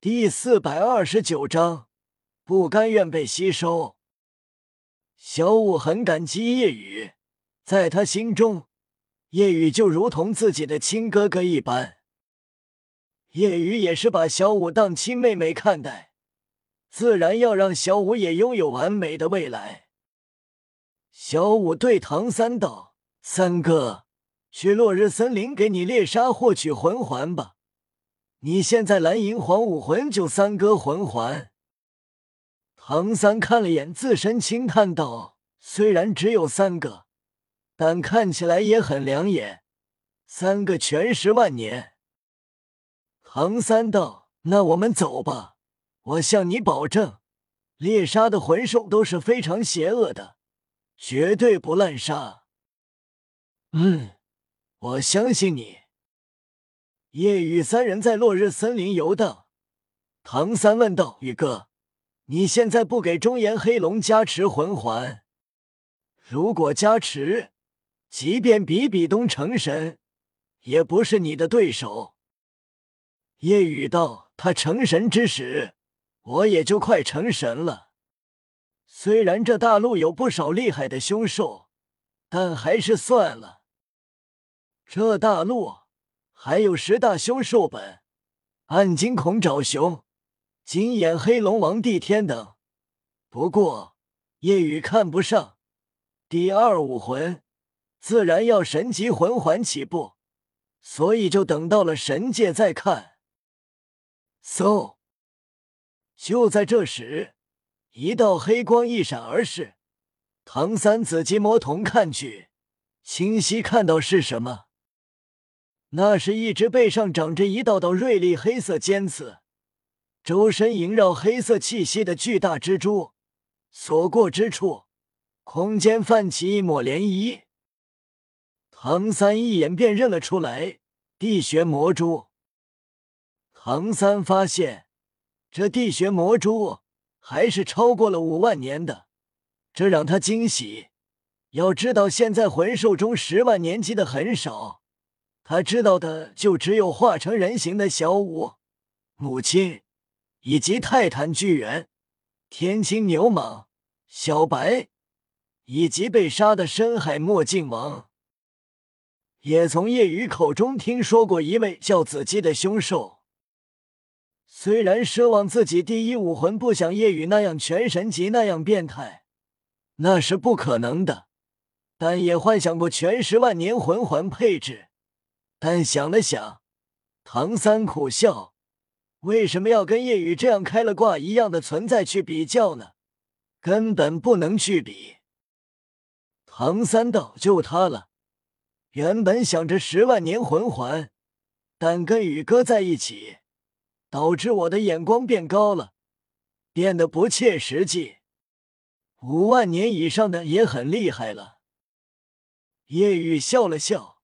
第四百二十九章，不甘愿被吸收。小五很感激夜雨，在他心中，夜雨就如同自己的亲哥哥一般。夜雨也是把小五当亲妹妹看待，自然要让小五也拥有完美的未来。小五对唐三道：“三哥，去落日森林给你猎杀获取魂环吧。”你现在蓝银皇武魂就三个魂环。唐三看了眼自身，轻叹道：“虽然只有三个，但看起来也很亮眼。三个全十万年。”唐三道：“那我们走吧。我向你保证，猎杀的魂兽都是非常邪恶的，绝对不滥杀。”嗯，我相信你。夜雨三人在落日森林游荡，唐三问道：“宇哥，你现在不给中炎黑龙加持魂环？如果加持，即便比比东成神，也不是你的对手。”夜雨道：“他成神之时，我也就快成神了。虽然这大陆有不少厉害的凶兽，但还是算了。这大陆……”还有十大凶兽本，暗金恐爪熊、金眼黑龙王帝天等。不过夜雨看不上第二武魂，自然要神级魂环起步，所以就等到了神界再看。嗖！就在这时，一道黑光一闪而逝。唐三紫金魔瞳看去，清晰看到是什么。那是一只背上长着一道道锐利黑色尖刺、周身萦绕黑色气息的巨大蜘蛛，所过之处，空间泛起一抹涟漪。唐三一眼便认了出来，地穴魔蛛。唐三发现，这地穴魔蛛还是超过了五万年的，这让他惊喜。要知道，现在魂兽中十万年级的很少。他知道的就只有化成人形的小舞、母亲，以及泰坦巨猿、天青牛蟒、小白，以及被杀的深海墨镜王。也从夜雨口中听说过一位叫子姬的凶兽。虽然奢望自己第一武魂不像夜雨那样全神级那样变态，那是不可能的，但也幻想过全十万年魂环配置。但想了想，唐三苦笑：“为什么要跟夜雨这样开了挂一样的存在去比较呢？根本不能去比。”唐三道：“就他了。原本想着十万年魂环，但跟宇哥在一起，导致我的眼光变高了，变得不切实际。五万年以上的也很厉害了。”夜雨笑了笑。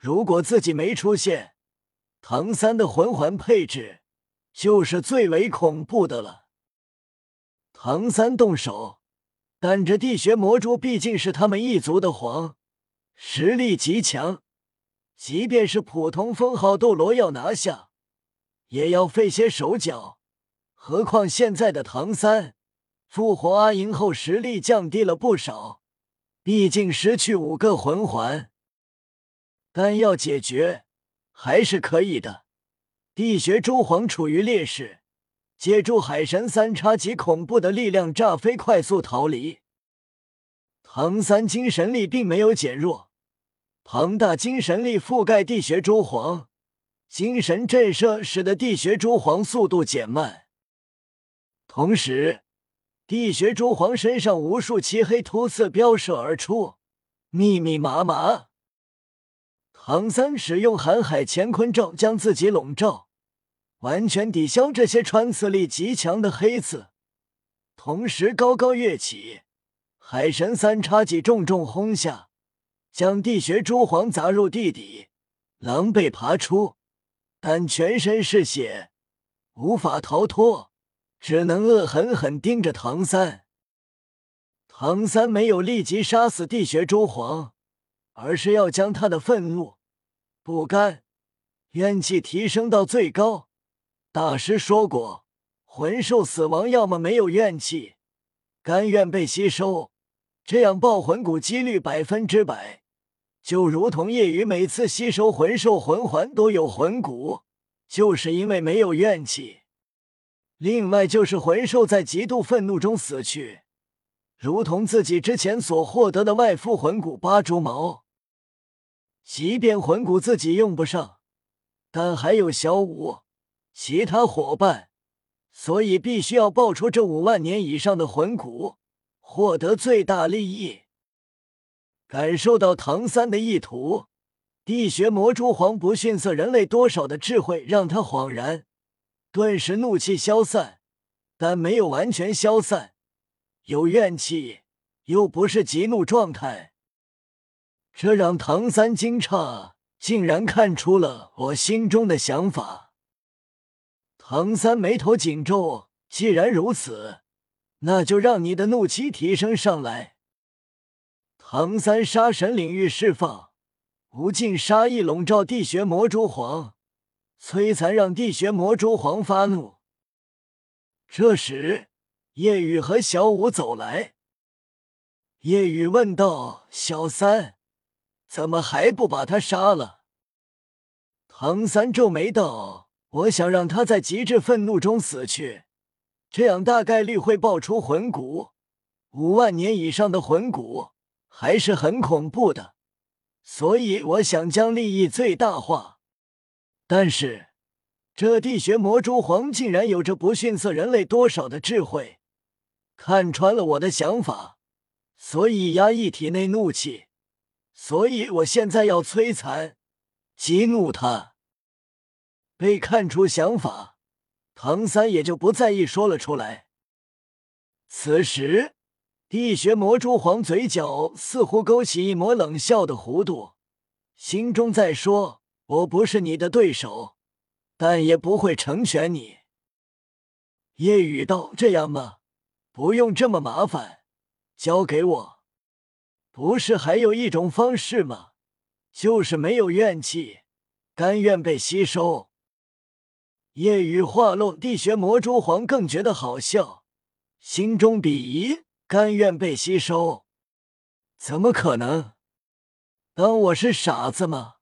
如果自己没出现，唐三的魂环配置就是最为恐怖的了。唐三动手，但这地穴魔蛛毕竟是他们一族的皇，实力极强，即便是普通封号斗罗要拿下，也要费些手脚。何况现在的唐三复活阿银后，实力降低了不少，毕竟失去五个魂环。但要解决还是可以的。地穴蛛皇处于劣势，借助海神三叉戟恐怖的力量炸飞，快速逃离。唐三精神力并没有减弱，庞大精神力覆盖地穴蛛皇，精神震慑使得地穴蛛皇速度减慢。同时，地穴蛛皇身上无数漆黑突刺飙射而出，密密麻麻。唐三使用瀚海乾坤罩将自己笼罩，完全抵消这些穿刺力极强的黑刺。同时高高跃起，海神三叉戟重重轰下，将地穴蛛皇砸入地底，狼狈爬出，但全身是血，无法逃脱，只能恶狠狠盯着唐三。唐三没有立即杀死地穴蛛皇。而是要将他的愤怒、不甘、怨气提升到最高，大师说过，魂兽死亡要么没有怨气，甘愿被吸收，这样爆魂骨几率百分之百。就如同夜雨每次吸收魂兽魂环都有魂骨，就是因为没有怨气。另外就是魂兽在极度愤怒中死去，如同自己之前所获得的外附魂骨八蛛毛。即便魂骨自己用不上，但还有小五。其他伙伴，所以必须要爆出这五万年以上的魂骨，获得最大利益。感受到唐三的意图，地穴魔蛛皇不逊色人类多少的智慧，让他恍然，顿时怒气消散，但没有完全消散，有怨气，又不是极怒状态，这让唐三惊诧，竟然看出了我心中的想法。唐三眉头紧皱，既然如此，那就让你的怒气提升上来。唐三杀神领域释放，无尽杀意笼罩地穴魔蛛皇，摧残让地穴魔蛛皇发怒。这时，夜雨和小五走来，夜雨问道：“小三，怎么还不把他杀了？”唐三皱眉道。我想让他在极致愤怒中死去，这样大概率会爆出魂骨，五万年以上的魂骨还是很恐怖的，所以我想将利益最大化。但是这地穴魔蛛皇竟然有着不逊色人类多少的智慧，看穿了我的想法，所以压抑体内怒气，所以我现在要摧残、激怒他。被看出想法，唐三也就不在意，说了出来。此时，地穴魔蛛皇嘴角似乎勾起一抹冷笑的弧度，心中在说：“我不是你的对手，但也不会成全你。”夜雨道：“这样吗？不用这么麻烦，交给我。不是还有一种方式吗？就是没有怨气，甘愿被吸收。”夜雨话落，地穴魔蛛皇更觉得好笑，心中鄙夷，甘愿被吸收？怎么可能？当我是傻子吗？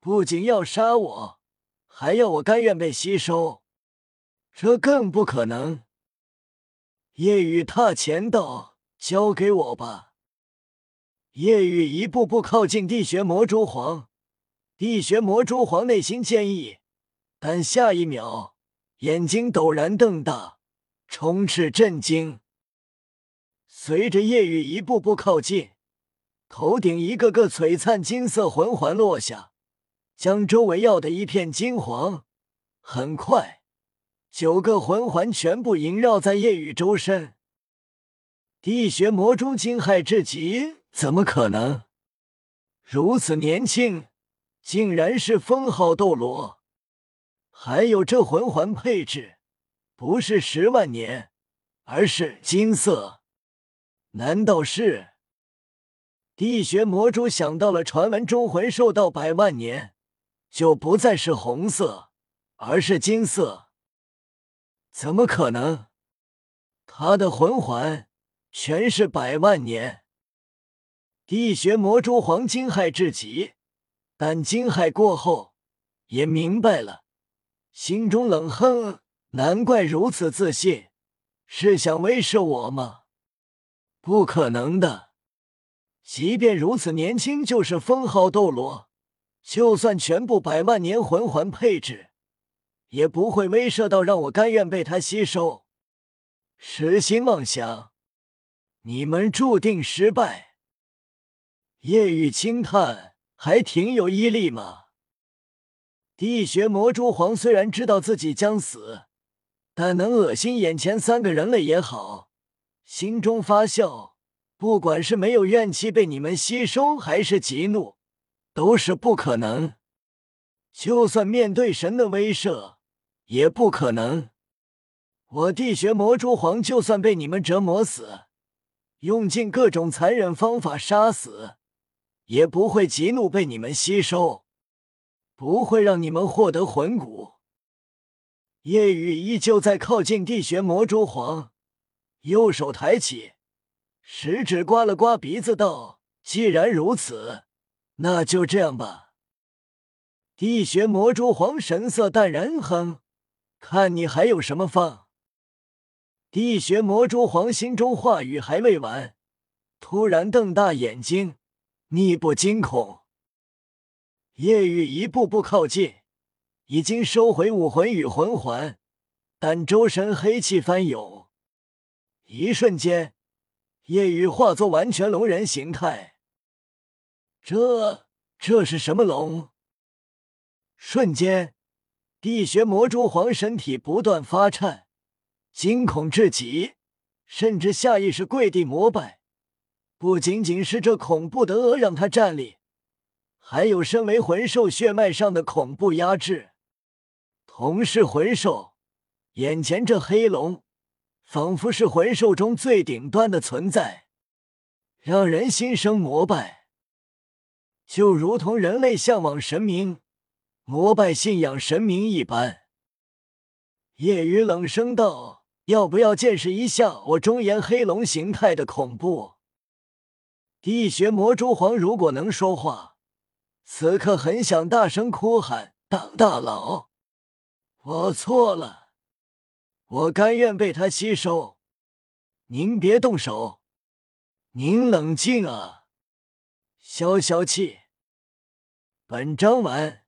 不仅要杀我，还要我甘愿被吸收？这更不可能！夜雨踏前道：“交给我吧。”夜雨一步步靠近地穴魔蛛皇，地穴魔蛛皇内心坚毅。但下一秒，眼睛陡然瞪大，充斥震惊。随着夜雨一步步靠近，头顶一个个璀璨金色魂环落下，将周围耀得一片金黄。很快，九个魂环全部萦绕在夜雨周身。地穴魔蛛惊骇至极，怎么可能？如此年轻，竟然是封号斗罗！还有这魂环配置，不是十万年，而是金色。难道是地穴魔蛛想到了传闻中魂兽到百万年就不再是红色，而是金色？怎么可能？他的魂环全是百万年。地穴魔蛛皇惊骇至极，但惊骇过后也明白了。心中冷哼，难怪如此自信，是想威慑我吗？不可能的！即便如此年轻就是封号斗罗，就算全部百万年魂环配置，也不会威慑到让我甘愿被他吸收。痴心妄想，你们注定失败。夜雨轻叹，还挺有毅力嘛。地穴魔蛛皇虽然知道自己将死，但能恶心眼前三个人类也好，心中发笑。不管是没有怨气被你们吸收，还是极怒，都是不可能。就算面对神的威慑，也不可能。我地穴魔蛛皇就算被你们折磨死，用尽各种残忍方法杀死，也不会极怒被你们吸收。不会让你们获得魂骨。夜雨依旧在靠近地穴魔蛛皇，右手抬起，食指刮了刮鼻子，道：“既然如此，那就这样吧。”地穴魔蛛皇神色淡然，哼，看你还有什么放。地穴魔蛛皇心中话语还未完，突然瞪大眼睛，逆不惊恐。夜雨一步步靠近。已经收回武魂与魂环，但周身黑气翻涌，一瞬间，夜雨化作完全龙人形态。这这是什么龙？瞬间，地穴魔蛛皇身体不断发颤，惊恐至极，甚至下意识跪地膜拜。不仅仅是这恐怖的鹅让他站立，还有身为魂兽血脉上的恐怖压制。同是魂兽，眼前这黑龙仿佛是魂兽中最顶端的存在，让人心生膜拜，就如同人类向往神明、膜拜信仰神明一般。夜雨冷声道：“要不要见识一下我中炎黑龙形态的恐怖？”地穴魔蛛皇如果能说话，此刻很想大声哭喊：“当大佬！”我错了，我甘愿被他吸收。您别动手，您冷静啊！消消气。本章完。